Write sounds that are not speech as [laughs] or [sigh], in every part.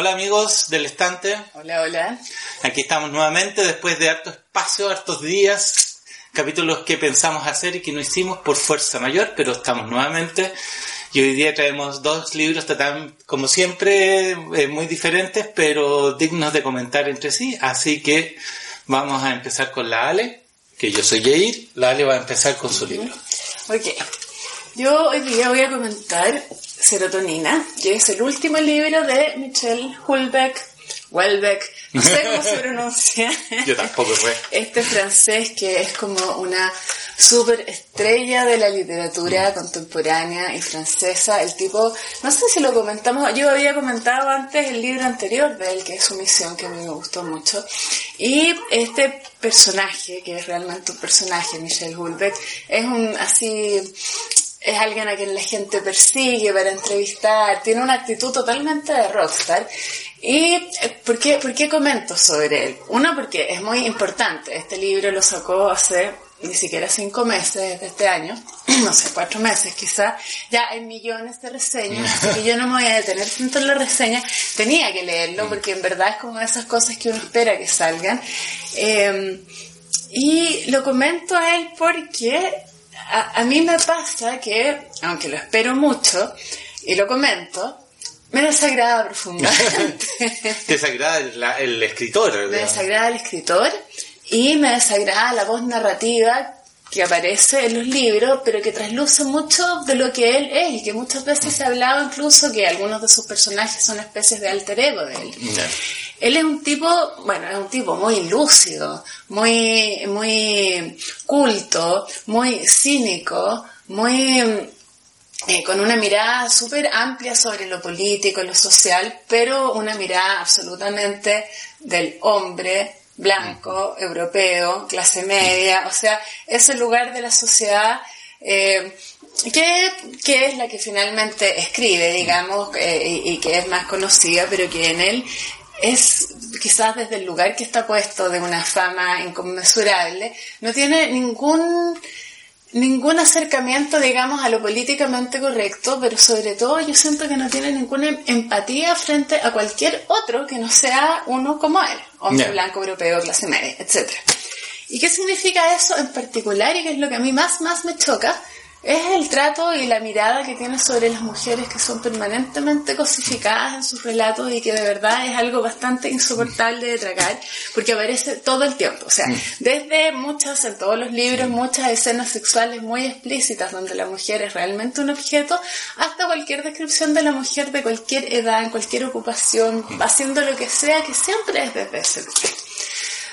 Hola amigos del estante. Hola, hola. Aquí estamos nuevamente después de harto espacio, hartos días, capítulos que pensamos hacer y que no hicimos por fuerza mayor, pero estamos nuevamente. Y hoy día traemos dos libros, tan, como siempre, eh, muy diferentes, pero dignos de comentar entre sí. Así que vamos a empezar con la Ale, que yo soy Jair. La Ale va a empezar con su libro. Ok. Yo hoy día voy a comentar Serotonina, que es el último libro de Michel Houellebecq, Houellebecq, no sé cómo se pronuncia. [laughs] Yo tampoco sé. Este francés que es como una super estrella de la literatura contemporánea y francesa. El tipo, no sé si lo comentamos, yo había comentado antes el libro anterior de él, que es su misión, que a mí me gustó mucho. Y este personaje, que es realmente un personaje, Michel Houellebecq, es un así es alguien a quien la gente persigue para entrevistar, tiene una actitud totalmente de rockstar. ¿Y eh, por qué, por qué comento sobre él? Uno, porque es muy importante. Este libro lo sacó hace ni siquiera cinco meses de este año, [clears throat] no sé, cuatro meses quizá, ya hay millones de reseñas, así yo no me voy a detener tanto en la reseña, tenía que leerlo porque en verdad es como esas cosas que uno espera que salgan. Eh, y lo comento a él porque a, mí me pasa que, aunque lo espero mucho, y lo comento, me desagrada profundamente. ¿Te [laughs] desagrada el, escritor? Me desagrada el escritor y me desagrada la voz narrativa que aparece en los libros, pero que trasluce mucho de lo que él es y que muchas veces se ha hablado incluso que algunos de sus personajes son especies de alter ego de él. Él es un tipo, bueno, es un tipo muy lúcido, muy, muy culto, muy cínico, muy eh, con una mirada súper amplia sobre lo político, lo social, pero una mirada absolutamente del hombre blanco, europeo, clase media, o sea, ese lugar de la sociedad eh, que, que, es la que finalmente escribe, digamos, eh, y, y, que es más conocida, pero que en él es quizás desde el lugar que está puesto de una fama inconmensurable, no tiene ningún ningún acercamiento, digamos, a lo políticamente correcto, pero sobre todo yo siento que no tiene ninguna empatía frente a cualquier otro que no sea uno como él, hombre blanco, europeo, clase media, etc. ¿Y qué significa eso en particular y qué es lo que a mí más, más me choca? Es el trato y la mirada que tiene sobre las mujeres que son permanentemente cosificadas en sus relatos y que de verdad es algo bastante insoportable de tragar porque aparece todo el tiempo. O sea, mm. desde muchas, en todos los libros, muchas escenas sexuales muy explícitas donde la mujer es realmente un objeto, hasta cualquier descripción de la mujer de cualquier edad, en cualquier ocupación, mm. haciendo lo que sea, que siempre es desde ese lugar.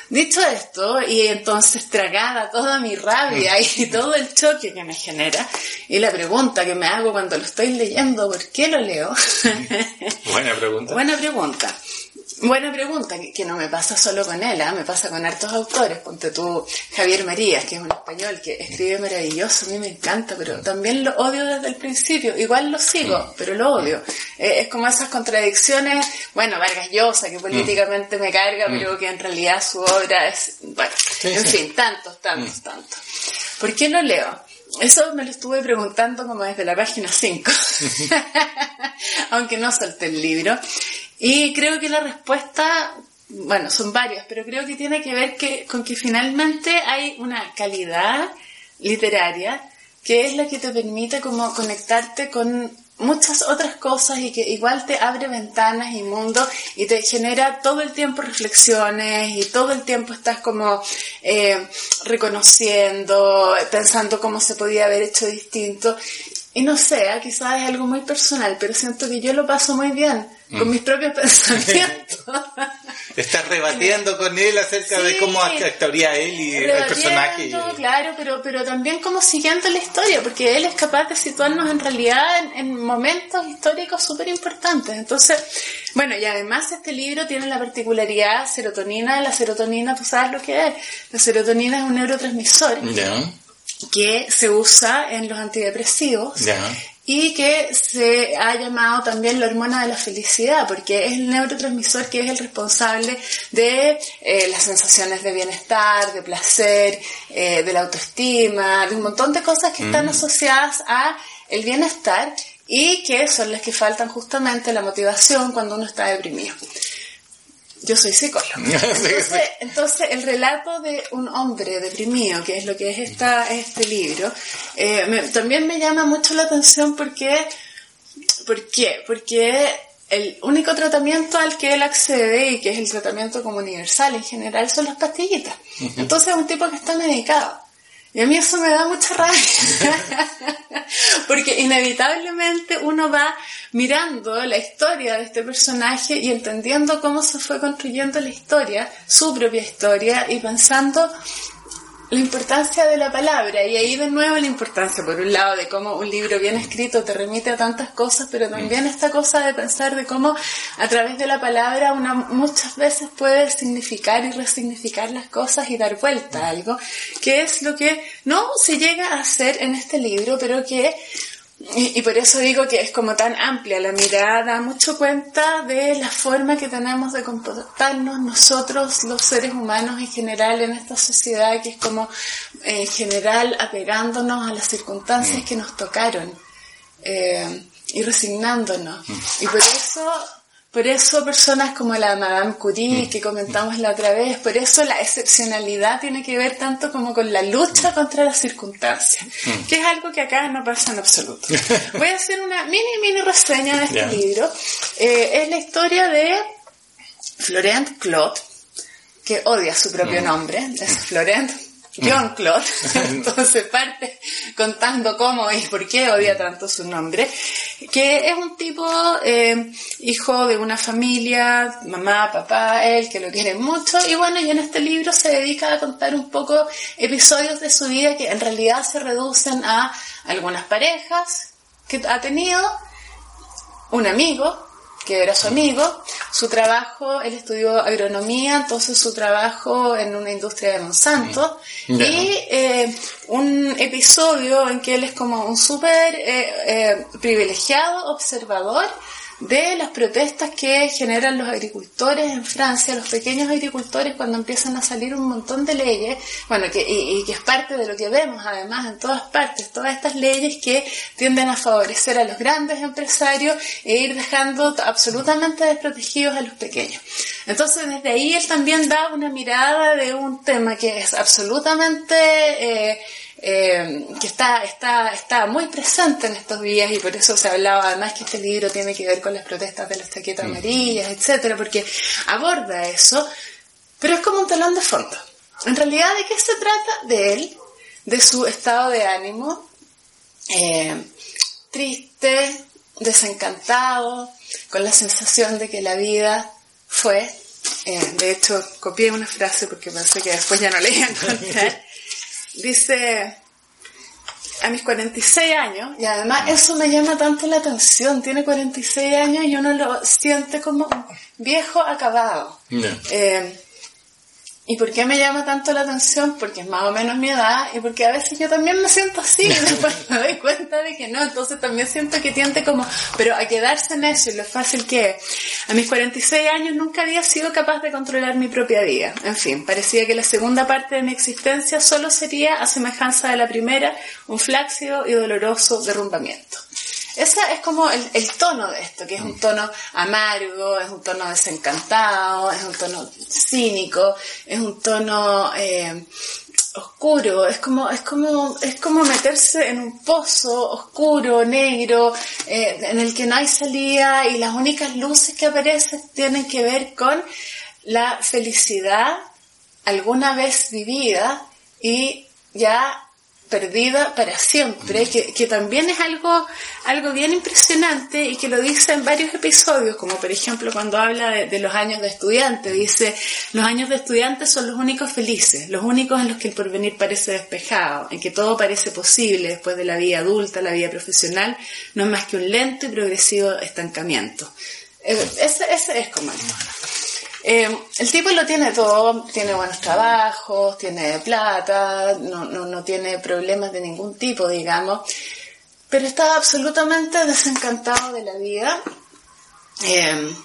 Dicho esto, y entonces tragada toda mi rabia y todo el choque que me genera, y la pregunta que me hago cuando lo estoy leyendo, ¿por qué lo leo? Buena pregunta. [laughs] Buena pregunta. Buena pregunta, que no me pasa solo con él, ¿eh? me pasa con hartos autores. Ponte tú Javier Marías, que es un español que escribe maravilloso, a mí me encanta, pero también lo odio desde el principio. Igual lo sigo, mm. pero lo odio. Eh, es como esas contradicciones, bueno, Vargas Llosa, que políticamente me carga, mm. pero que en realidad su obra es, bueno, en fin, tantos, tantos, mm. tantos. ¿Por qué lo leo? Eso me lo estuve preguntando como desde la página 5, [laughs] [laughs] aunque no solté el libro. Y creo que la respuesta, bueno, son varias, pero creo que tiene que ver que, con que finalmente hay una calidad literaria que es la que te permite como conectarte con muchas otras cosas y que igual te abre ventanas y mundo y te genera todo el tiempo reflexiones y todo el tiempo estás como eh, reconociendo, pensando cómo se podía haber hecho distinto. Y no sé, ¿eh? quizás es algo muy personal, pero siento que yo lo paso muy bien con mm. mis propios [laughs] pensamientos. Estás rebatiendo con él acerca de cómo actuaría él y el personaje. Claro, pero, pero también como siguiendo la historia, porque él es capaz de situarnos en realidad en, momentos históricos súper importantes. Entonces, bueno, y además este libro tiene la particularidad serotonina. La serotonina, tú sabes lo que es. La serotonina es un neurotransmisor. Que se usa en los antidepresivos y que se ha llamado también la hormona de la felicidad, porque es el neurotransmisor que es el responsable de eh, las sensaciones de bienestar, de placer, eh, de la autoestima, de un montón de cosas que están mm. asociadas a el bienestar y que son las que faltan justamente la motivación cuando uno está deprimido. Yo soy psicólogo. [laughs] Entonces, entonces, el relato de un hombre deprimido, que es lo que es esta, este libro, eh, también me llama mucho la atención porque, ¿por qué? Porque el único tratamiento al que él accede y que es el tratamiento como universal en general son las pastillitas. Entonces es un tipo que está medicado. Y a mí eso me da mucha rabia, [laughs] porque inevitablemente uno va mirando la historia de este personaje y entendiendo cómo se fue construyendo la historia, su propia historia, y pensando la importancia de la palabra. Y ahí de nuevo la importancia por un lado de cómo un libro bien escrito te remite a tantas cosas pero también esta cosa de pensar de cómo a través de la palabra una muchas veces puede significar y resignificar las cosas y dar vuelta a algo que es lo que no se llega a hacer en este libro pero que y, por eso digo que es como tan amplia la mirada, da mucho cuenta de la forma que tenemos de comportarnos nosotros, los seres humanos en general, en esta sociedad, que es como en general apegándonos a las circunstancias mm. que nos tocaron eh, y resignándonos. Mm. Y por eso por eso personas como la Madame Curie mm. que comentamos la otra vez, por eso la excepcionalidad tiene que ver tanto como con la lucha contra las circunstancias, mm. que es algo que acá no pasa en absoluto. [laughs] Voy a hacer una mini, mini reseña de este libro. Eh, es la historia de Florent Claude, que odia su propio mm. nombre, es Florent John Claude, [laughs] [laughs] entonces parte contando cómo y por qué odia tanto su nombre, que es un tipo eh, hijo de una familia, mamá, papá, él, que lo quiere mucho, y bueno, y en este libro se dedica a contar un poco episodios de su vida que en realidad se reducen a algunas parejas que ha tenido, un amigo, que era su amigo, su trabajo, él estudió agronomía, entonces su trabajo en una industria de Monsanto, y eh, un episodio en que él es como un súper eh, eh, privilegiado observador de las protestas que generan los agricultores en Francia, los pequeños agricultores cuando empiezan a salir un montón de leyes, bueno, que, y, que es parte de lo que vemos además en todas partes, todas estas leyes que tienden a favorecer a los grandes empresarios e ir dejando absolutamente desprotegidos a los pequeños. Entonces desde ahí él también da una mirada de un tema que es absolutamente... Eh, eh, que está, está, está muy presente en estos días y por eso se hablaba además que este libro tiene que ver con las protestas de las chaquetas mm. amarillas, etcétera, porque aborda eso, pero es como un talón de fondo. En realidad, ¿de qué se trata? De él, de su estado de ánimo, eh, triste, desencantado, con la sensación de que la vida fue, eh, de hecho copié una frase porque pensé que después ya no le iba a encontrar, [laughs] dice, a mis 46 años, y además eso me llama tanto la atención, tiene 46 años y uno lo siente como viejo acabado. Eh, ¿Y por qué me llama tanto la atención? Porque es más o menos mi edad y porque a veces yo también me siento así [laughs] [laughs] y después me doy cuenta de que no, entonces también siento que tiende como, pero a quedarse en eso y lo fácil que es. A mis 46 años nunca había sido capaz de controlar mi propia vida. En fin, parecía que la segunda parte de mi existencia solo sería, a semejanza de la primera, un flácido y doloroso derrumbamiento. Ese es como el, tono de esto, que es un tono amargo, es un tono desencantado, es un tono cínico, es un tono eh, oscuro, es como, es como, es como meterse en un pozo oscuro, negro, eh, en el que no hay salida y las únicas luces que aparecen tienen que ver con la felicidad alguna vez vivida y ya perdida para siempre, que, que, también es algo, algo bien impresionante y que lo dice en varios episodios, como por ejemplo cuando habla de, los años de estudiante, dice, los años de estudiante son los únicos felices, los únicos en los que el porvenir parece despejado, en que todo parece posible después de la vida adulta, la vida profesional, no es más que un lento y progresivo estancamiento. Eh, ese, ese es como el eh, el tipo lo tiene todo, tiene buenos trabajos, tiene plata, no, no, no tiene problemas de ningún tipo, digamos, pero está absolutamente desencantado de la vida. Eh,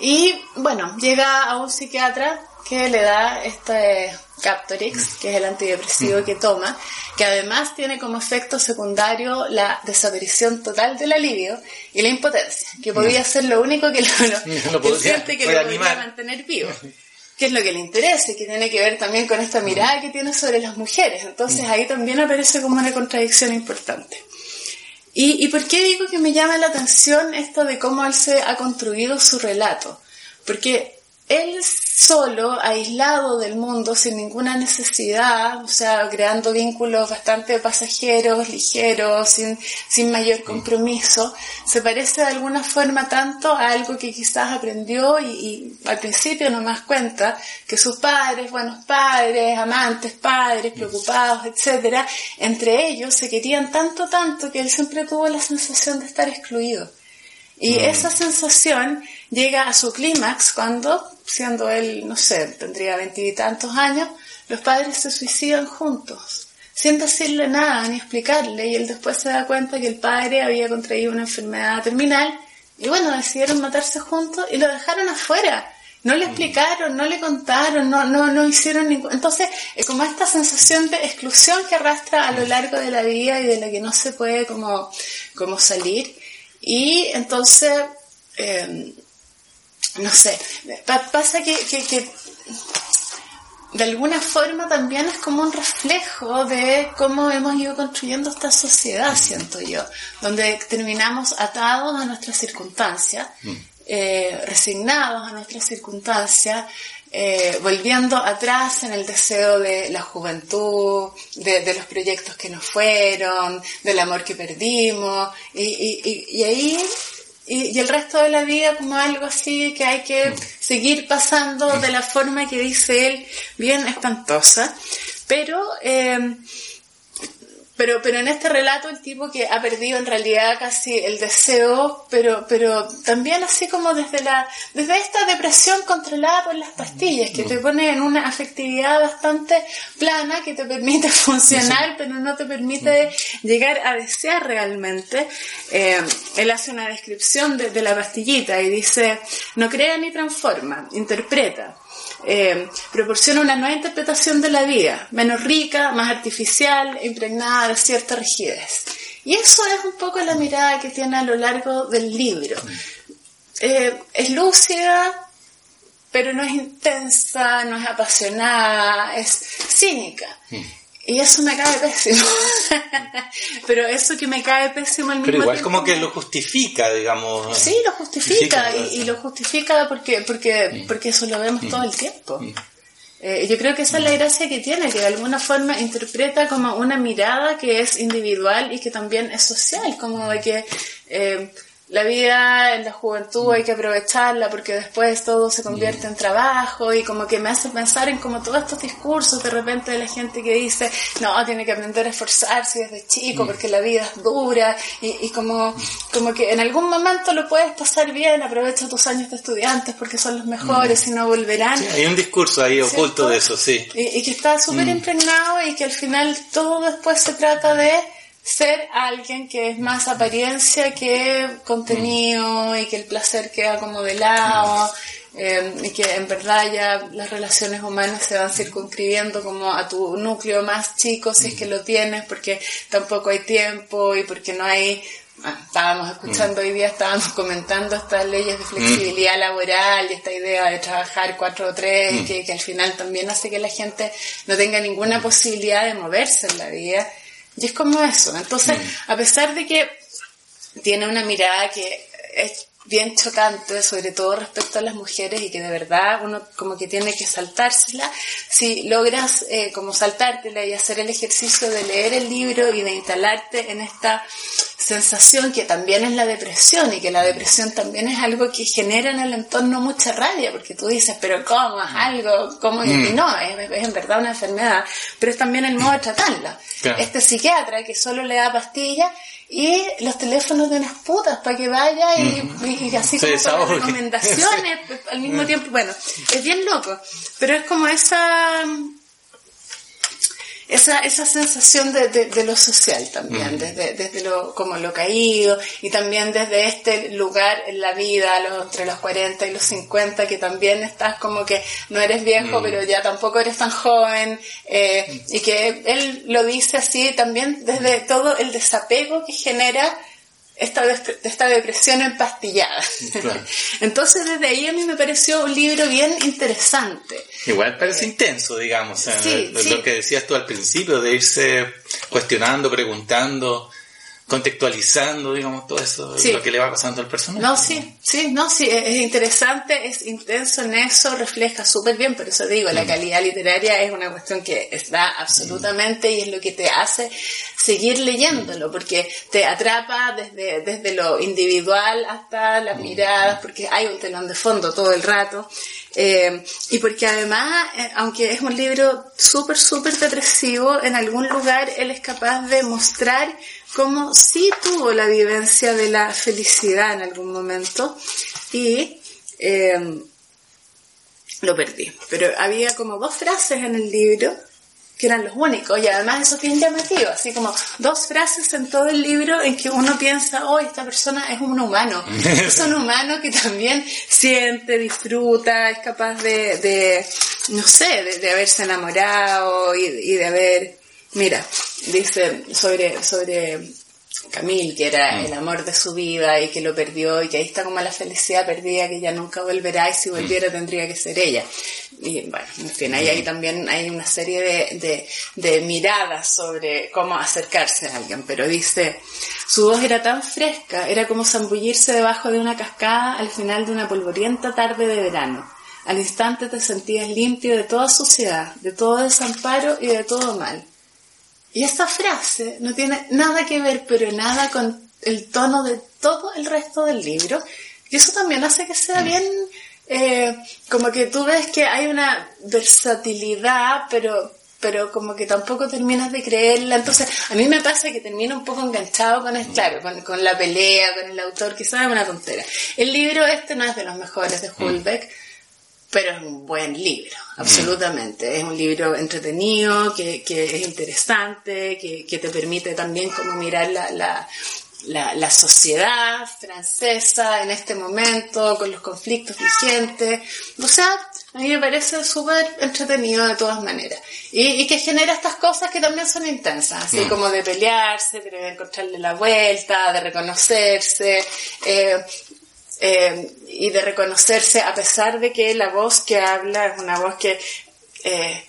y bueno, llega a un psiquiatra que le da este Captorix, que es el antidepresivo que toma, que además tiene como efecto secundario la desaparición total del alivio y la impotencia, que podía ser lo único que lo, [laughs] que siente que lo podía mantener vivo. que es lo que le interesa y que tiene que ver también con esta mirada que tiene sobre las mujeres. Entonces ahí también aparece como una contradicción importante. ¿Y, ¿Y por qué digo que me llama la atención esto de cómo él se ha construido su relato? Porque él solo, aislado del mundo, sin ninguna necesidad, o sea, creando vínculos bastante pasajeros, ligeros, sin, sin mayor compromiso, se parece de alguna forma tanto a algo que quizás aprendió y, al principio no más cuenta, que sus padres, buenos padres, amantes, padres, preocupados, etcétera, entre ellos se querían tanto, tanto que él siempre tuvo la sensación de estar excluido. Y mm. esa sensación llega a su clímax cuando, siendo él, no sé, tendría veintitantos años, los padres se suicidan juntos, sin decirle nada ni explicarle, y él después se da cuenta que el padre había contraído una enfermedad terminal, y bueno, decidieron matarse juntos y lo dejaron afuera. No le mm. explicaron, no le contaron, no, no, no hicieron ningún... Entonces, es como esta sensación de exclusión que arrastra a lo largo de la vida y de la que no se puede como, como salir. Y entonces, em, no sé, pasa que, que, de alguna forma también es como un reflejo de cómo hemos ido construyendo esta sociedad, siento yo, donde terminamos atados a nuestras circunstancias, mm. eh, resignados a nuestras circunstancias, eh, volviendo atrás en el deseo de la juventud, de, los proyectos que nos fueron, del amor que perdimos, y, y, y ahí y, el resto de la vida como algo así que hay que seguir pasando de la forma que dice él, bien espantosa. Pero eh, pero, pero en este relato el tipo que ha perdido en realidad casi el deseo, pero, pero también así como desde la, desde esta depresión controlada por las pastillas, que te pone en una afectividad bastante plana, que te permite [laughs] funcionar, pero no te permite llegar a desear realmente. Eh, él hace una descripción de, de la pastillita y dice, no crea ni transforma, interpreta. Eh, proporciona una nueva interpretación de la vida, menos rica, más artificial, impregnada de cierta rigidez. Y eso es un poco la mirada que tiene a lo largo del libro. Eh, es lúcida, pero no es intensa, no es apasionada, es cínica. Y eso me cae pésimo. [laughs] Pero eso que me cae pésimo al mismo Pero igual como que lo justifica, digamos. Sí, lo justifica. y, lo justifica porque, porque, porque eso lo vemos todo el tiempo. Mm. Eh, yo creo que esa es la gracia que tiene, que de alguna forma interpreta como una mirada que es individual y que también es social, como de que... Eh, la vida en la juventud hay que aprovecharla porque después todo se convierte en trabajo y como que me hace pensar en como todos estos discursos de repente de la gente que dice, no, tiene que aprender a esforzarse desde chico porque la vida es dura y, como, como que en algún momento lo puedes pasar bien, aprovecha tus años de estudiantes porque son los mejores y no volverán. hay un discurso ahí oculto de eso, sí. Y, que está súper mm. impregnado y que al final todo después se trata de ser alguien que es más apariencia que contenido y que el placer queda como de lado eh, y que en verdad ya las relaciones humanas se van circunscribiendo como a tu núcleo más chico si es que lo tienes porque tampoco hay tiempo y porque no hay ah, estábamos escuchando hoy día, estábamos comentando estas leyes de flexibilidad laboral y esta idea de trabajar cuatro o tres, que, que, al final también hace que la gente no tenga ninguna posibilidad de moverse en la vida. Y es como eso. Entonces, mm. a pesar de que tiene una mirada que es bien chocante, sobre todo respecto a las mujeres y que de verdad uno como que tiene que saltársela, si logras eh, como saltártela y hacer el ejercicio de leer el libro y de instalarte en esta sensación que también es la depresión y que la depresión también es algo que genera en el entorno mucha rabia, porque tú dices, pero ¿cómo es algo? ¿Cómo? Y mm. no, es, en verdad una enfermedad, pero es también el modo de tratarla. Este psiquiatra que solo le da pastillas y los teléfonos de unas putas para que vaya y, mm. así como para recomendaciones [laughs] al mismo mm. tiempo, bueno, es bien loco, pero es como esa esa, esa sensación de, de, lo social también, mm. desde, desde lo, como lo caído y también desde este lugar en la vida, entre los 40 y los 50, que también estás como que no eres viejo, mm. pero ya tampoco eres tan joven, eh, y que él lo dice así también desde todo el desapego que genera esta, esta depresión empastillada. [laughs] Entonces desde ahí a mí me pareció un libro bien interesante. Igual parece eh, intenso, digamos, lo que decías tú al principio, de irse cuestionando, preguntando, contextualizando, digamos, todo eso, lo que le va pasando al personaje. No, sí, sí, no, sí, es interesante, es intenso en eso, refleja súper bien, por eso digo, la mm. calidad literaria es una cuestión que está absolutamente y es lo que te hace seguir leyéndolo, porque te atrapa desde, desde lo individual hasta las mm. miradas, porque hay un telón de fondo todo el rato, eh, y porque además, eh, aunque es un libro súper, súper depresivo, en algún lugar él es capaz de mostrar como sí tuvo la vivencia de la felicidad en algún momento y em, lo perdí. Pero había como dos frases en el libro que eran los únicos y además eso es bien llamativo, así como dos frases en todo el libro en que uno piensa, oh, esta persona es un humano, [laughs] es un humano que también siente, disfruta, es capaz de, no sé, de, haberse enamorado y de haber Mira, dice sobre, sobre Camille, que era mm. el amor de su vida y que lo perdió y que ahí está como la felicidad perdida que ya nunca volverá y si volviera tendría que ser ella. Y bueno, en fin, ahí, ahí también hay una serie de, de, de miradas sobre cómo acercarse a alguien, pero dice, su voz era tan fresca, era como zambullirse debajo de una cascada al final de una polvorienta tarde de verano. Al instante te sentías limpio de toda suciedad, de todo desamparo y de todo mal. Y esta frase no tiene nada que ver, pero nada con el tono de todo el resto del libro. Y eso también hace que sea bien, eh, como que tú ves que hay una versatilidad, pero, pero como que tampoco terminas de creerla. Entonces, a mí me pasa que termino un poco enganchado con, claro, con, la pelea, con el autor, quizás es una tontera. El libro este no es de los mejores de mm. Pero es un buen libro, mm. absolutamente. Es un libro entretenido, que, que es interesante, que, que, te permite también como mirar la, la, la, la, sociedad francesa en este momento, con los conflictos vigentes. O sea, a mí me parece súper entretenido de todas maneras. Y, y, que genera estas cosas que también son intensas, así mm. como de pelearse, de encontrarle la vuelta, de reconocerse. Eh, eh, y de reconocerse a pesar de que la voz que habla es una voz que, eh,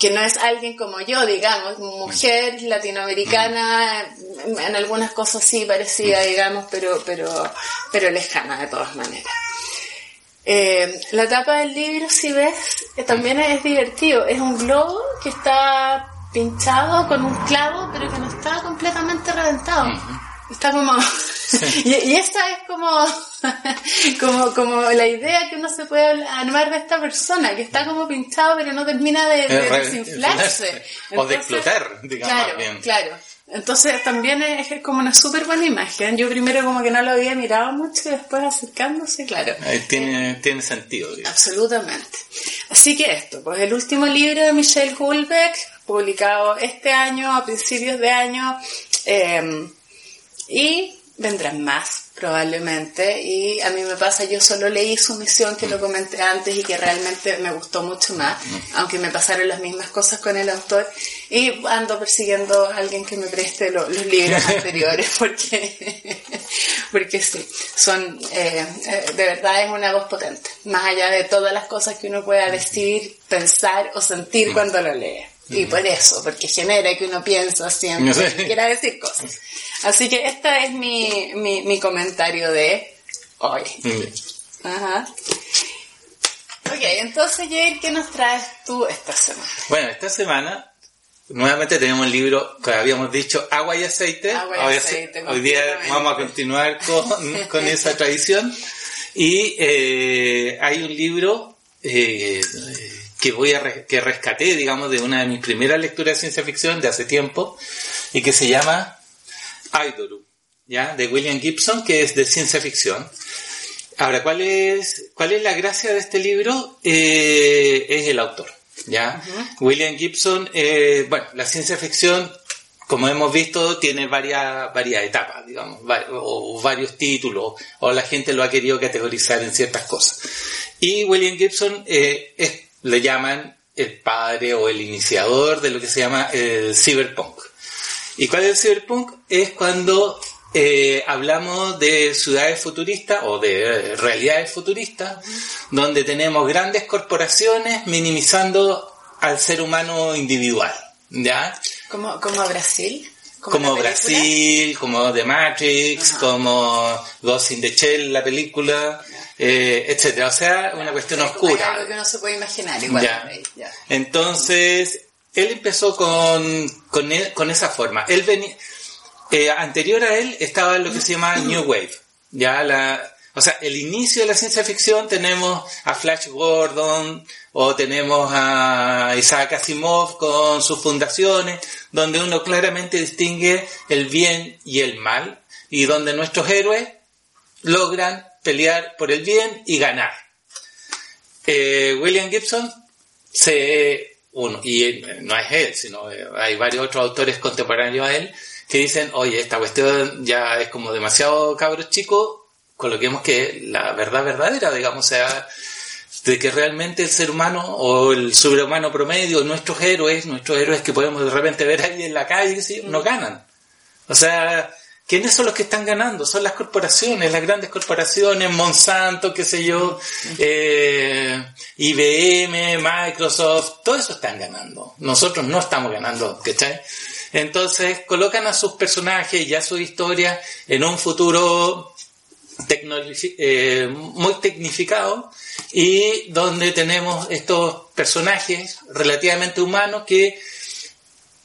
que no es alguien como yo, digamos, mujer latinoamericana, en algunas cosas sí parecida, digamos, pero, pero, pero lejana de todas maneras. Eh, la tapa del libro, si ves, también es divertido. Es un globo que está pinchado con un clavo, pero que no está completamente reventado. Está como... [laughs] y, esta es como, [laughs] como, como la idea que uno se puede armar de esta persona, que está como pinchado pero no termina de, desinflarse. [laughs] o de explotar, digamos. Claro, claro. Entonces también es, como una súper buena imagen. Yo primero como que no lo había mirado mucho y después acercándose, claro. tiene, tiene sentido. Absolutamente. Así que esto, pues el último libro de Michelle Hulbeck, publicado este año, a principios de año, eh, y vendrán más probablemente. Y a mí me pasa yo solo leí su misión que lo comenté antes y que realmente me gustó mucho más aunque me pasaron las mismas cosas con el autor. Y ando persiguiendo a alguien que me preste los libros [laughs] anteriores porque porque sí son eh, eh, de verdad es una voz potente. Más allá de todas las cosas que uno pueda decir pensar o sentir cuando lo lee y por eso, porque genera que uno piensa siempre, quiera decir cosas. Así que este es mi, mi, mi comentario de hoy. Ajá. Ok, entonces Jair, ¿qué nos traes tú esta semana? Bueno, esta semana nuevamente tenemos el libro que habíamos dicho Agua y Aceite. Agua y aceite hoy día vamos a continuar con, [laughs] con esa tradición. Y eh, hay un libro eh, que voy a que rescaté, digamos, de una de mis primeras lecturas de ciencia ficción de hace tiempo y que se llama Idoru, ¿ya? De William Gibson, que es de ciencia ficción. Ahora, ¿cuál es, cuál es la gracia de este libro? Eh, es el autor. ¿ya? William Gibson, eh, bueno, la ciencia ficción, como hemos visto, tiene varias, varias etapas, digamos, o, varios títulos, o la gente lo ha querido categorizar en ciertas cosas. Y William Gibson eh, le llaman el padre o el iniciador de lo que se llama el cyberpunk. ¿Y cuál es el cyberpunk? Es cuando eh, hablamos de ciudades futuristas o de realidades futuristas, donde tenemos grandes corporaciones minimizando al ser humano individual. ¿Ya? ¿Como, como Brasil? Como, Brasil, como The Matrix, como Ghost in the Shell, la película, eh, etcétera. O sea, una cuestión oscura. Algo que no se puede imaginar igual. Entonces, él empezó con, con, con esa forma. Él venía, eh, anterior a él estaba lo que se llama New Wave. Ya la, o sea, el inicio de la ciencia ficción tenemos a Flash Gordon o tenemos a Isaac Asimov con sus fundaciones, donde uno claramente distingue el bien y el mal y donde nuestros héroes logran pelear por el bien y ganar. Eh, William Gibson se uno y no es él, sino eh, hay varios otros autores contemporáneos a él que dicen, oye, esta cuestión ya es como demasiado cabros chicos, coloquemos que la verdad verdadera, digamos, sea, de que realmente el ser humano o el sobrehumano promedio, nuestros héroes, nuestros héroes que podemos de repente ver ahí en la calle, no ganan. O sea, ¿quiénes son los que están ganando? Son las corporaciones, las grandes corporaciones, Monsanto, qué sé yo, eh, IBM, Microsoft, todo eso están ganando. Nosotros no estamos ganando, ¿cachai? Entonces colocan a sus personajes y a su historia en un futuro eh, muy tecnificado y donde tenemos estos personajes relativamente humanos que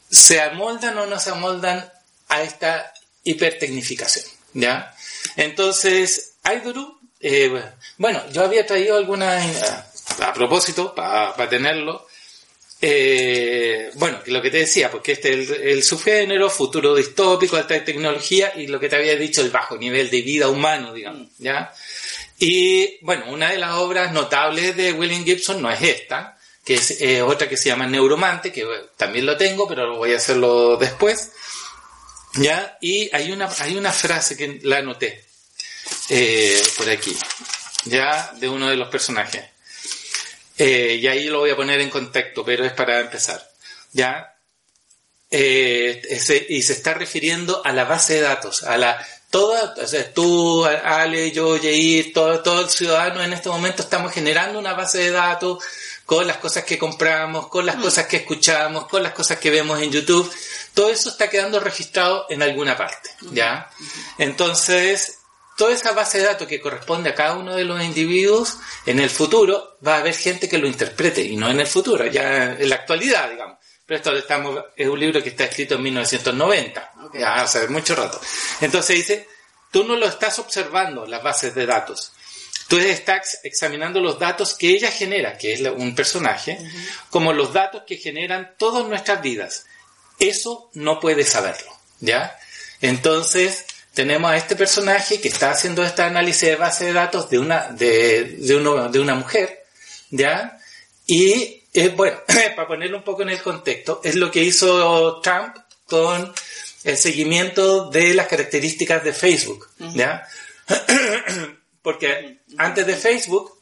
se amoldan o no se amoldan a esta hipertecnificación. ¿ya? Entonces, Aidoru, eh, bueno, yo había traído algunas, a propósito, para tenerlo, eh, bueno, lo que te decía, porque este es el, subgénero, futuro distópico, alta tecnología y lo que te había dicho, el bajo nivel de vida humano, digamos, ¿ya? Y bueno, una de las obras notables de William Gibson no es esta, que es eh, otra que se llama Neuromante, que también lo tengo, pero voy a hacerlo después, ¿ya? Y hay una, hay una frase que la anoté eh, por aquí, ¿ya? De uno de los personajes. Eh, y ahí lo voy a poner en contexto, pero es para empezar. ¿Ya? Eh, y se está refiriendo a la base de datos, a la toda, o sea, tú, Ale, yo, Jair, todo, todo el ciudadano en este momento estamos generando una base de datos con las cosas que compramos, con las mm. cosas que escuchamos, con las cosas que vemos en YouTube. Todo eso está quedando registrado en alguna parte, ¿ya? Entonces, toda esa base de datos que corresponde a cada uno de los individuos, en el futuro va a haber gente que lo interprete, y no en el futuro, ya en la actualidad, digamos. Pero esto estamos, es un libro que está escrito en 1990, ya hace mucho rato. Entonces dice, tú no lo estás observando, las bases de datos. Tú estás examinando los datos que ella genera, que es un personaje, como los datos que generan todas nuestras vidas. Eso no puedes saberlo, ¿ya? Entonces, tenemos a este personaje que está haciendo este análisis de base de datos de una, de, de, uno, de una mujer, ¿ya? Y, es bueno, [laughs] para ponerlo un poco en el contexto, es lo que hizo Trump con el seguimiento de las características de Facebook, ¿ya? [clears throat] Porque antes de Facebook,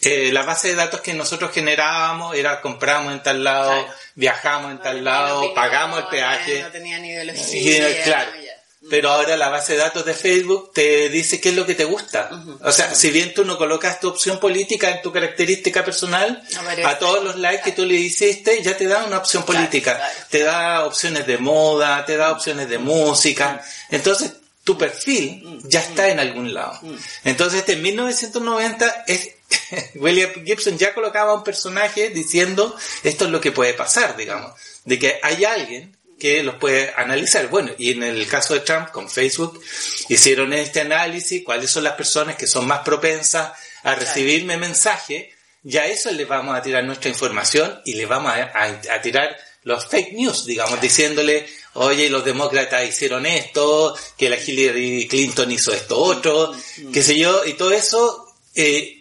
eh, la base de datos que nosotros generábamos era compramos en tal lado, viajamos en tal lado, pagamos el peaje. No tenía ni ideología. claro pero ahora la base de datos de Facebook te dice qué es lo que te gusta. O sea, si bien tú no colocas tu opción política en tu característica personal, a todos los likes que tú le hiciste ya te da una opción política. Te da opciones de moda, te da opciones de música. Entonces, tu perfil ya está en algún lado. Entonces, este en 1990 es, [laughs] William Gibson ya colocaba un personaje diciendo esto es lo que puede pasar, digamos, de que hay alguien que los puede analizar. Bueno, y en el caso de Trump con Facebook hicieron este análisis, cuáles son las personas que son más propensas a recibirme mensaje, ya eso les vamos a tirar nuestra información y le vamos a, tirar los fake news, digamos, diciéndole, oye, los demócratas hicieron esto, que la Hillary Clinton hizo esto otro, mm, mm. qué sé yo, y todo eso, eh,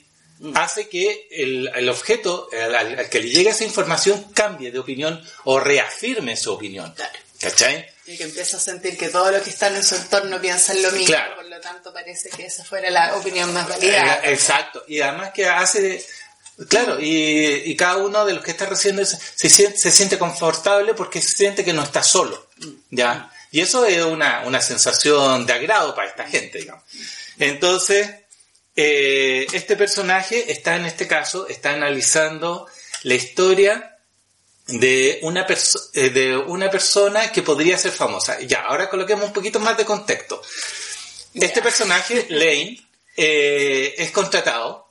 hace que el, el objeto al, al que le llegue esa información cambie de opinión o reafirme su opinión. Claro. ¿Cachai? Y que empieza a sentir que todo lo que está en su entorno piensan lo mismo, Claro. por lo tanto parece que esa fuera la opinión más válida. Eh, Exacto. Y además que hace... Claro, y, y cada uno de los que está recibiendo eso se siente, se siente confortable porque se siente que no está solo. ¿Ya? Y eso es una, una sensación de agrado para esta gente, digamos. Entonces, eh, este personaje está en este caso, está analizando la historia de una, eh, de una persona que podría ser famosa. Ya, ahora coloquemos un poquito más de contexto. Este personaje, Lane, eh, es contratado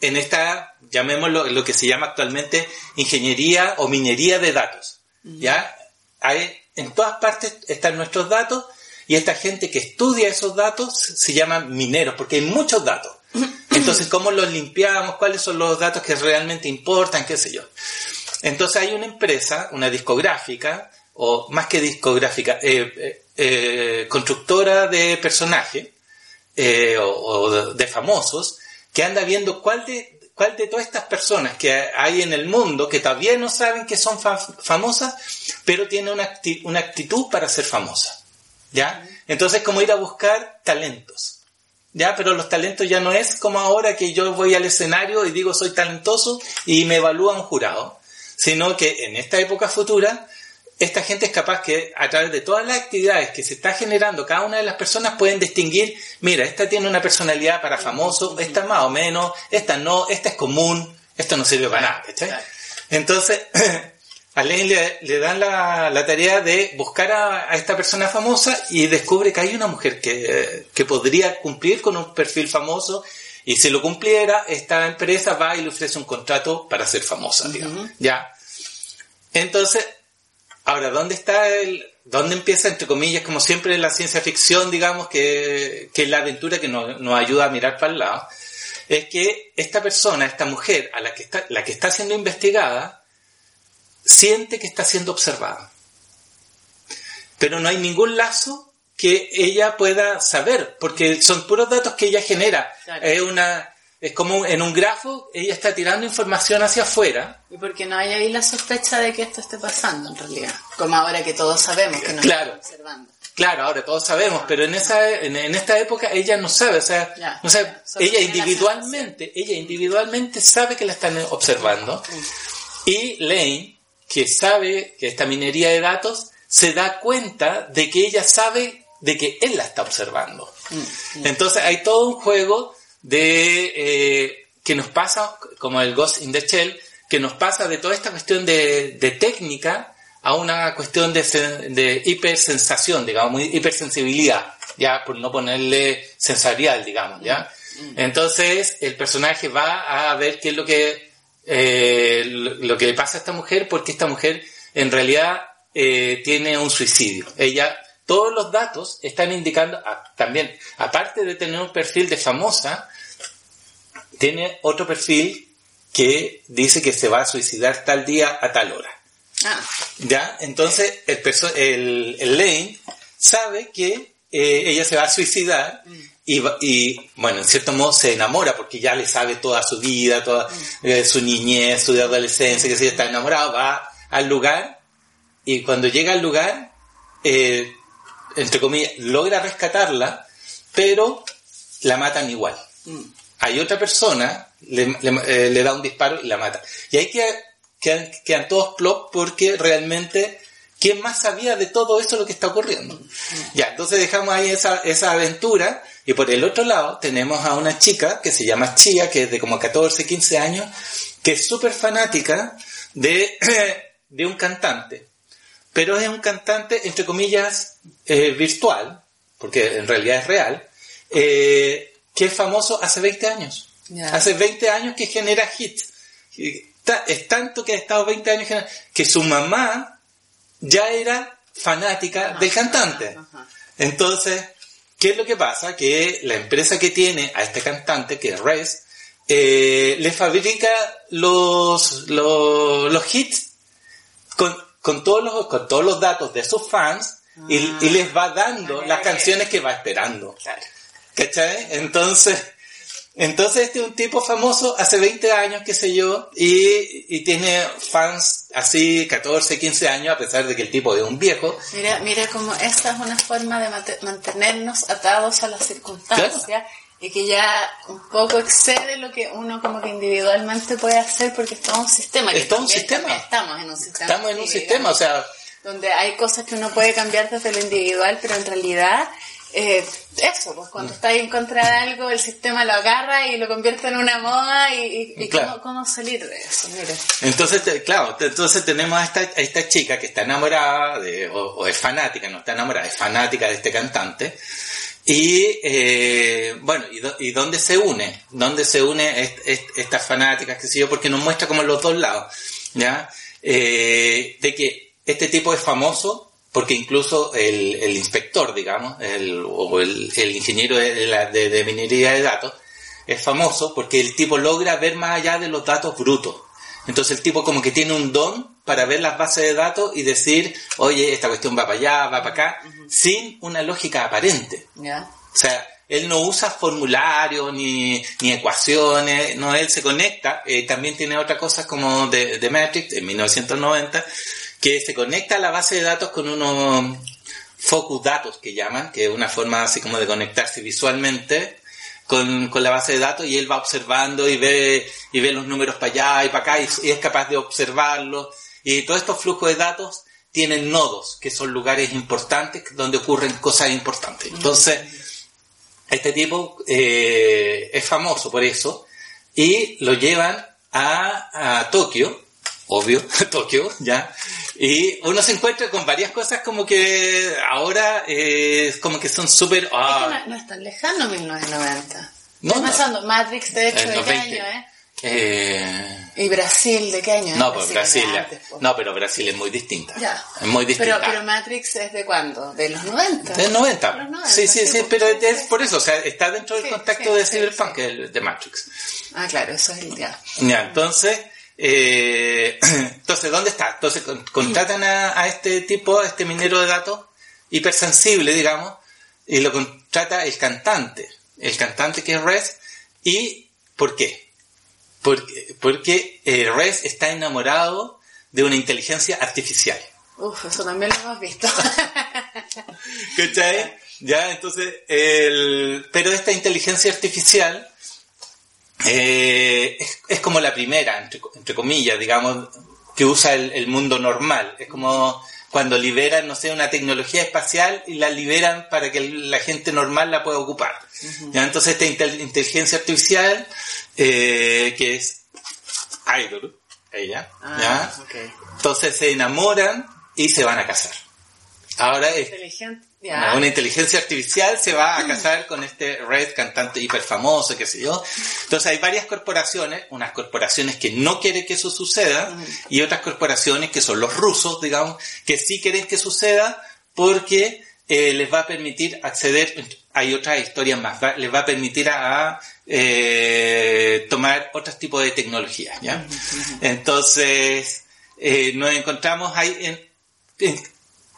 en esta, llamémoslo, lo que se llama actualmente ingeniería o minería de datos. ¿Ya? Hay, en todas partes están nuestros datos y esta gente que estudia esos datos se llaman mineros porque hay muchos datos. Entonces, ¿cómo los limpiamos? ¿Cuáles son los datos que realmente importan? ¿Qué sé yo? Entonces hay una empresa, una discográfica, o más que discográfica, eh, eh, eh, constructora de personajes o, de, famosos, que anda viendo cuál de, cuál de todas estas personas que hay en el mundo que todavía no saben que son fa- famosas, pero tienen una, una actitud para ser famosas. ¿Ya? Entonces, como ir a buscar talentos. ¿Ya? Pero los talentos ya no es como ahora que yo voy al escenario y digo soy talentoso y me evalúa un jurado, sino que en esta época futura, esta gente es capaz que a través de todas las actividades que se está generando cada una de las personas pueden distinguir, mira, esta tiene una personalidad para famoso, esta más o menos, esta no, esta es común, esto no sirve para nada. Claro. Entonces, [clears throat] a Lane le, le dan la, la tarea de buscar a, a esta persona famosa y descubre que hay una mujer que, que podría cumplir con un perfil famoso y si lo cumpliera, esta empresa va y le ofrece un contrato para ser famosa, digamos. ¿Ya? Entonces, ahora, ¿dónde está el... ¿Dónde empieza, entre comillas, como siempre en la ciencia ficción, digamos, que, que es la aventura que nos, nos ayuda a mirar para el lado? Es que esta persona, esta mujer, a la que está, la que está siendo investigada, siente que está siendo observada. Pero no hay ningún lazo que ella pueda saber, porque son puros datos que ella genera. Claro. Es una es como en un grafo, ella está tirando información hacia afuera. Y porque no hay ahí la sospecha de que esto esté pasando en realidad. Como ahora que todos sabemos que nos Claro. están observando. Claro, ahora todos sabemos, pero en esa en, en esta época ella no sabe, o sea, Ya, no sabe, ella individualmente, ella individualmente sabe que la están observando. Y Lane, que sabe que esta minería de datos, se da cuenta de que ella sabe de que él la está observando. Entonces hay todo un juego de eh, que nos pasa, como el Ghost in the Shell, que nos pasa de toda esta cuestión de, de técnica a una cuestión de, de hipersensación, digamos, hipersensibilidad, ya por no ponerle sensorial, digamos, ya. Entonces el personaje va a ver qué es lo que eh, lo, que le pasa a esta mujer, porque esta mujer en realidad eh, tiene un suicidio. Ella, todos los datos están indicando, ah, también, aparte de tener un perfil de famosa, tiene otro perfil que dice que se va a suicidar tal día a tal hora. Ah, ¿Ya? Entonces, el, el, el Lane sabe que eh, ella se va a suicidar y, y, bueno, en cierto modo se enamora porque ya le sabe toda su vida, toda eh, su niñez, su adolescencia, que si está enamorado, va al lugar y cuando llega al lugar, eh, entre comillas, logra rescatarla, pero la matan igual. Hay otra persona, le, le- eh, le da un disparo y la mata. Y ahí queda- quedan, quedan todos plop porque realmente, ¿quién más sabía de todo eso lo que está ocurriendo? Ya, entonces dejamos ahí esa, esa aventura y por el otro lado tenemos a una chica que se llama Chia, que es de como 14, 15 años, que es súper fanática de, [clears throat] de un cantante pero es un cantante, entre comillas, eh, virtual, porque en realidad es real, eh, que es famoso hace 20 años. Hace 20 años que genera hits. Es tanto que ha estado 20 años que su mamá ya era fanática del cantante. Entonces, ¿qué es lo que pasa? Que la empresa que tiene a este cantante, que es Res, eh, le fabrica los, los, los hits con, con, todos los, con todos los datos de sus fans y, y les va dando Ah, las canciones que va esperando. claro. ¿Cachai? Entonces, Entonces este es un tipo famoso hace 20 años, qué sé yo, y, y, tiene fans así 14, 15 años, a pesar de que el tipo es un viejo. Mira, mira como esta es una forma de mantenernos atados a las circunstancias y que ya un poco excede lo que uno como que individualmente puede hacer porque está en un sistema. Que está un sistema. Estamos en un sistema. Estamos en un sistema, o sea... Donde hay cosas que uno puede cambiar desde lo individual, pero en realidad eh, eso, pues cuando estáis en contra de algo, el sistema lo agarra y lo convierte en una moda y, y, cómo, salir de eso, Entonces, claro, entonces tenemos a esta, esta chica que está enamorada, de, o, es fanática, no está enamorada, es fanática de este cantante. Y eh, bueno, ¿y, dónde se une? ¿Dónde se une estas fanáticas, qué sé yo? Porque nos muestra como los dos lados, ¿ya? Eh, de que este tipo es famoso porque incluso el, el inspector, digamos, el, o el, el ingeniero de, de, de, minería de datos, es famoso porque el tipo logra ver más allá de los datos brutos. Entonces el tipo como que tiene un don para ver las bases de datos y decir, oye, esta cuestión va para allá, va para acá, sin una lógica aparente. O sea, él no usa formularios ni, ni ecuaciones, no, él se conecta, eh, también tiene otras cosas como de, de Matrix en 1990, que se conecta a la base de datos con unos focus datos que llaman, que es una forma así como de conectarse visualmente con, la base de datos y él va observando y ve, y ve los números para allá y para acá y, es capaz de observarlos. Y todos estos flujos de datos tienen nodos, que son lugares importantes donde ocurren cosas importantes. Entonces, este tipo eh, es famoso por eso y lo llevan a Tokio obvio, [laughs] Tokio, ya. Y uno se encuentra con varias cosas como que ahora eh, como que son súper... Ah. no, es tan lejano 1990. No, pensando, Matrix de hecho, ¿de qué año, eh? Eh... ¿Y Brasil de qué año? No, pues Brasil, no, pero Brasil es muy distinta. Ya. Es muy distinta. Pero, pero Matrix es de cuándo? ¿De los 90? De 90. Los 90 sí, sí, sí, pero es por eso, o sea, está dentro del contacto de Cyberpunk, de Matrix. Ah, claro, eso es el ya. Ya, entonces, eh, [clears throat] entonces, ¿dónde está? Entonces, contratan a, este tipo, a este minero de datos, hipersensible, digamos, y lo contrata el cantante, el cantante que es Res, ¿y por qué? Porque, porque eh, Res está enamorado de una inteligencia artificial. Uf, eso también lo hemos visto. [laughs] ¿Cachai? Ya, entonces, el, pero esta inteligencia artificial eh, es, como la primera, entre, comillas, digamos, que usa el, mundo normal. Es como cuando liberan, no sé, una tecnología espacial y la liberan para que la gente normal la pueda ocupar. Entonces esta inteligencia artificial, eh, que es Idol, ella, ah, entonces se enamoran y se van a casar. Ahora es... Una inteligencia artificial se va a casar con este Red cantante hiper famoso, qué sé yo. Entonces hay varias corporaciones, unas corporaciones que no quieren que eso suceda y otras corporaciones que son los rusos, digamos, que sí quieren que suceda porque eh, les va a permitir acceder, hay otras historias más, les va a permitir a, eh, tomar otros tipos de tecnologías, ¿ya? Entonces, eh, nos encontramos ahí en,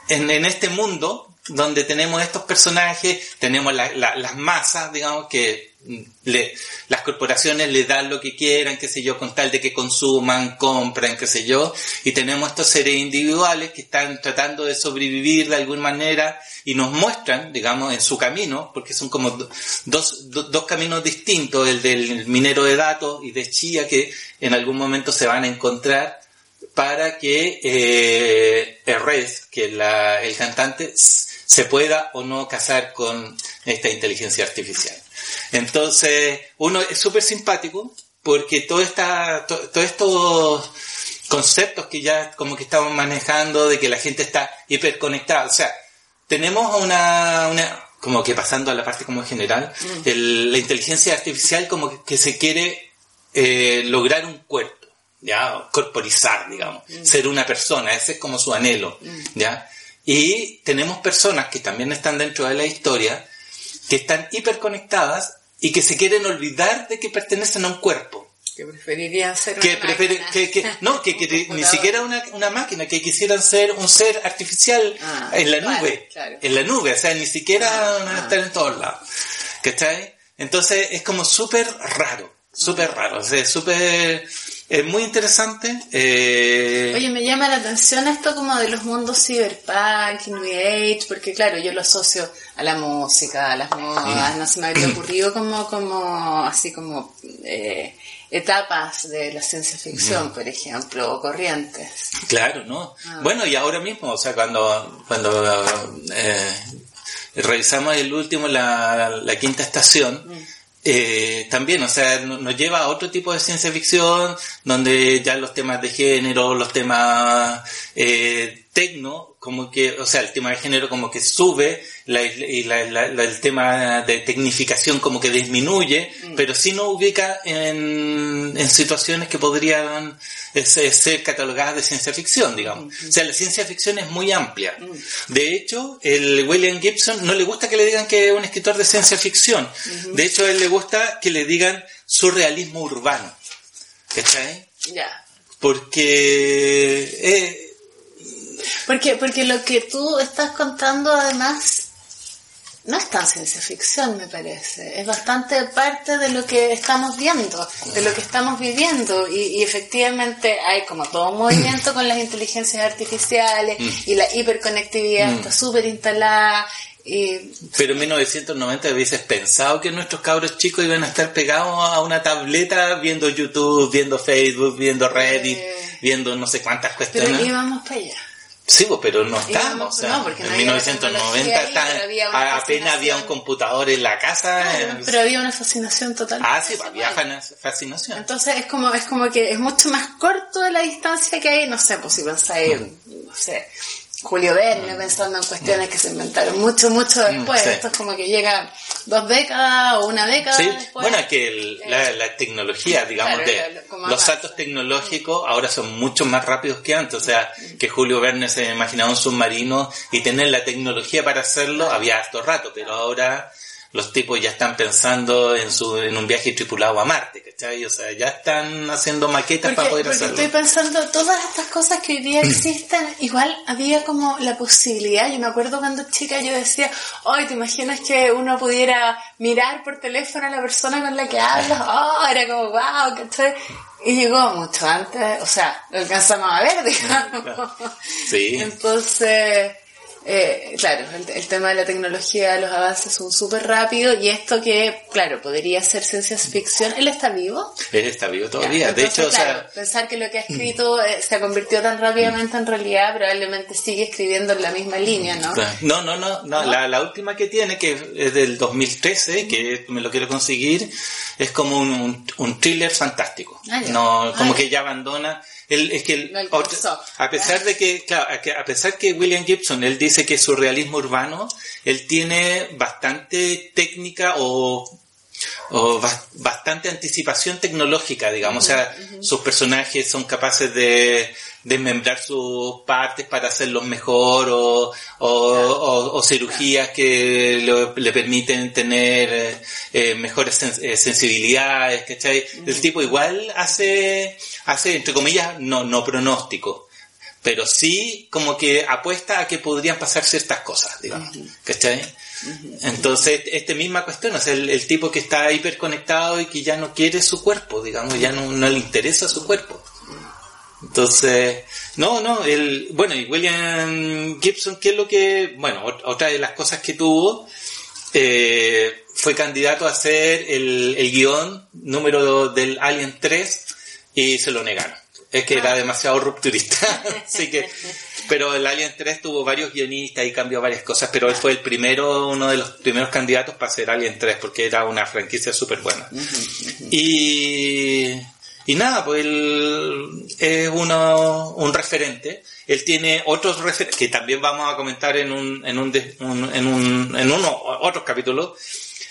en, en este mundo donde tenemos estos personajes, tenemos las masas, digamos, que le, las corporaciones le dan lo que quieran, qué sé yo, con tal de que consuman, compran, qué sé yo, y tenemos estos seres individuales que están tratando de sobrevivir de alguna manera y nos muestran, digamos, en su camino, porque son como dos, dos caminos distintos, el del minero de datos y de Chía, que en algún momento se van a encontrar para que eh, que la, el cantante, se pueda o no casar con esta inteligencia artificial. Entonces, uno es súper simpático porque todo esta, todos estos conceptos que ya como que estamos manejando de que la gente está hiperconectada, o sea, tenemos una, una como que pasando a la parte como general, mm. la inteligencia artificial como que, se quiere eh, lograr un cuerpo, ya, corporizar, digamos, mm. ser una persona, ese es como su anhelo, mm. ya. Y tenemos personas que también están dentro de la historia, que están hiperconectadas y que se quieren olvidar de que pertenecen a un cuerpo. Que preferirían ser que una máquina. Que, no, que, [laughs] ni siquiera una, una, máquina, que quisieran ser un ser artificial ah, en la nube. En la nube, o sea, ni siquiera ah, estar en todos lados. ¿Cachai? Entonces es como súper raro, súper raro, o sea, súper... Es muy interesante. Eh... Oye, me llama la atención esto como de los mundos cyberpunk, New Age, porque claro, yo lo asocio a la música, a las modas, no se me había ocurrido como, como, así como eh, etapas de la ciencia ficción, por ejemplo, o corrientes. Claro, ¿no? Ah. Bueno, y ahora mismo, o sea, cuando, cuando eh, revisamos el último, la, la quinta estación, mm. Eh, también, o sea, nos lleva a otro tipo de ciencia ficción, donde ya los temas de género, los temas eh, tecno, como que, o sea, el tema de género como que sube y el tema de tecnificación como que disminuye, mm. pero sí nos ubica en, situaciones que podrían ser, catalogadas de ciencia ficción, digamos. Mm. O sea, la ciencia ficción es muy amplia. Mm. De hecho, el William Gibson no le gusta que le digan que es un escritor de ciencia ficción. De hecho, a él le gusta que le digan surrealismo urbano. ¿Cachai? Ya. Porque... Eh, porque, porque lo que tú estás contando además no es tan ciencia ficción, me parece. Es bastante parte de lo que estamos viendo, de lo que estamos viviendo. Y, efectivamente hay como todo un movimiento con las inteligencias artificiales y la hiperconectividad está súper instalada. Y... Pero en 1990 hubieses pensado que nuestros cabros chicos iban a estar pegados a una tableta viendo YouTube, viendo Facebook, viendo Reddit, eh, viendo no sé cuántas cuestiones. Pero íbamos para allá. Sí, pero no estábamos. en 1990 apenas había un computador en la casa. Pero había una fascinación total. Ah, sí, había fascinación. Entonces es como, es como que es mucho más corto de la distancia que hay, no sé, pues si pensáis, no sé, Julio Verne pensando en cuestiones que se inventaron mucho, mucho mm, después. Esto es como que llega dos décadas o una década sí. después. Bueno, es que la, tecnología, digamos, de los saltos tecnológicos ahora son mucho más rápidos que antes. O sea, mm. que Julio Verne se imaginaba un submarino y tener la tecnología para hacerlo había harto rato, pero ahora los tipos ya están pensando en su en un viaje tripulado a Marte, ¿cachai? O sea, ya están haciendo maquetas para poder porque hacerlo. Estoy pensando, todas estas cosas que hoy día existen, igual había como la posibilidad, yo me acuerdo cuando chica yo decía, hoy ¿te imaginas que uno pudiera mirar por teléfono a la persona con la que hablas? Oh, era como, wow, ¿cachai? Y llegó mucho antes, o sea, lo alcanzamos a ver, [laughs] digamos. Sí. Entonces eh, claro, el, tema de la tecnología, los avances son súper rápidos y esto que, claro, podría ser ciencia ficción, ¿él está vivo? Él está vivo todavía, de hecho, pensar que lo que ha escrito eh, se convirtió tan rápidamente en realidad, probablemente sigue escribiendo en la misma línea, ¿no? No, no, no, no, La, la, última que tiene, que es del 2013, que me lo quiero conseguir, es como un, un, thriller fantástico, ah, no, como ah, que ya abandona es que a pesar de que, claro, a pesar que William Gibson, él dice que su realismo urbano, él tiene bastante técnica o o bastante anticipación tecnológica, digamos. O sea, sus personajes son capaces de desmembrar sus partes para hacerlos mejor o, o, cirugías que le permiten tener eh, eh, mejores eh, sensibilidades, ¿cachai? El tipo igual hace, hace, entre comillas, no, no pronóstico pero sí como que apuesta a que podrían pasar ciertas cosas, digamos, ¿cachai? Entonces, esta misma cuestión, o sea, el, tipo que está hiperconectado y que ya no quiere su cuerpo, digamos, ya no, no le interesa su cuerpo. Entonces, no, no, el, bueno, y William Gibson, ¿qué es lo que, bueno, otra de las cosas que tuvo, eh, fue candidato a ser el, el guion número del Alien 3 y se lo negaron. Es que era ah. demasiado rupturista, [laughs] así que pero el Alien 3 tuvo varios guionistas y cambió varias cosas, pero él fue el primero, uno de los primeros candidatos para ser Alien 3, porque era una franquicia súper buena. Y, y nada, pues él es uno, un referente. Él tiene otros referentes, que también vamos a comentar en un, en un, en un, en uno, otros capítulos,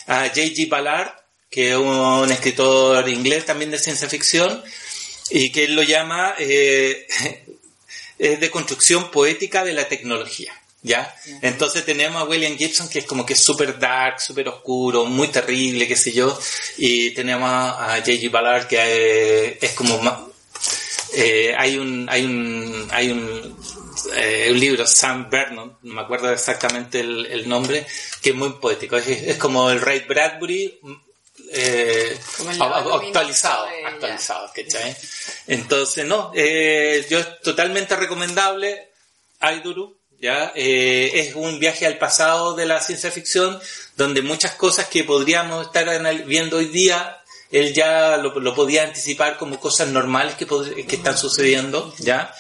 a J.G. Ballard, que es un escritor inglés también de ciencia ficción, y que él lo llama eh, [laughs] de construcción poética de la tecnología. ¿Ya? Entonces tenemos a William Gibson que es como que es súper dark, súper oscuro, muy terrible, qué sé yo. Y tenemos a J.G. Ballard que eh, es, como más... Eh, hay un... Hay un, hay un eh, un libro, Sam Vernon, no me acuerdo exactamente el, nombre, que es muy poético. Es, como el Ray Bradbury eh, actualizados, ¿cachai? Entonces, no, yo es totalmente recomendable Aiduru, ¿ya? Eh, es un viaje al pasado de la ciencia ficción donde muchas cosas que podríamos estar viendo hoy día él ya lo, lo podía anticipar como cosas normales que, que están sucediendo, ¿ya?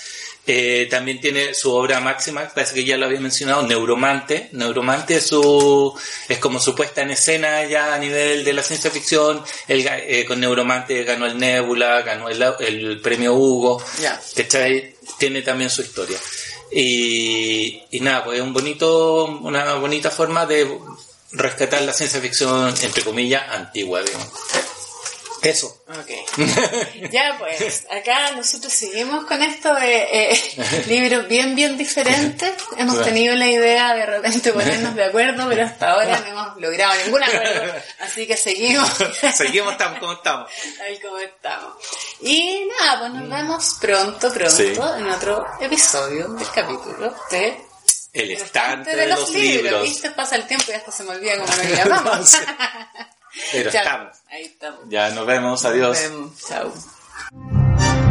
Eh, también tiene su obra máxima, parece que ya lo había mencionado, Neuromante. Neuromante es, su, es como su puesta en escena ya a nivel de la ciencia ficción. Él, eh, con Neuromante ganó el Nebula, ganó el, el premio Hugo. Ya. ¿cachai? Tiene también su historia. Y, y nada, pues es un bonito, una bonita forma de rescatar la ciencia ficción, entre comillas, antigua. Eso. Ok. [laughs] Ya pues, acá nosotros seguimos con esto de eh, [laughs] libros bien, bien diferentes. Hemos tenido la idea de repente ponernos de acuerdo, pero hasta ahora no hemos logrado ningún acuerdo. Así que seguimos [laughs] Seguimos tam- como estamos. tal como estamos. Y nada, pues nos vemos pronto, pronto, Sí. en otro episodio del capítulo de El estante de los libros. libros. ¿Viste? Pasa el tiempo y hasta se me olvida cómo nos llamamos. Pero Chao. estamos. Ahí estamos. Ya nos vemos. Adiós. Nos vemos. Chao.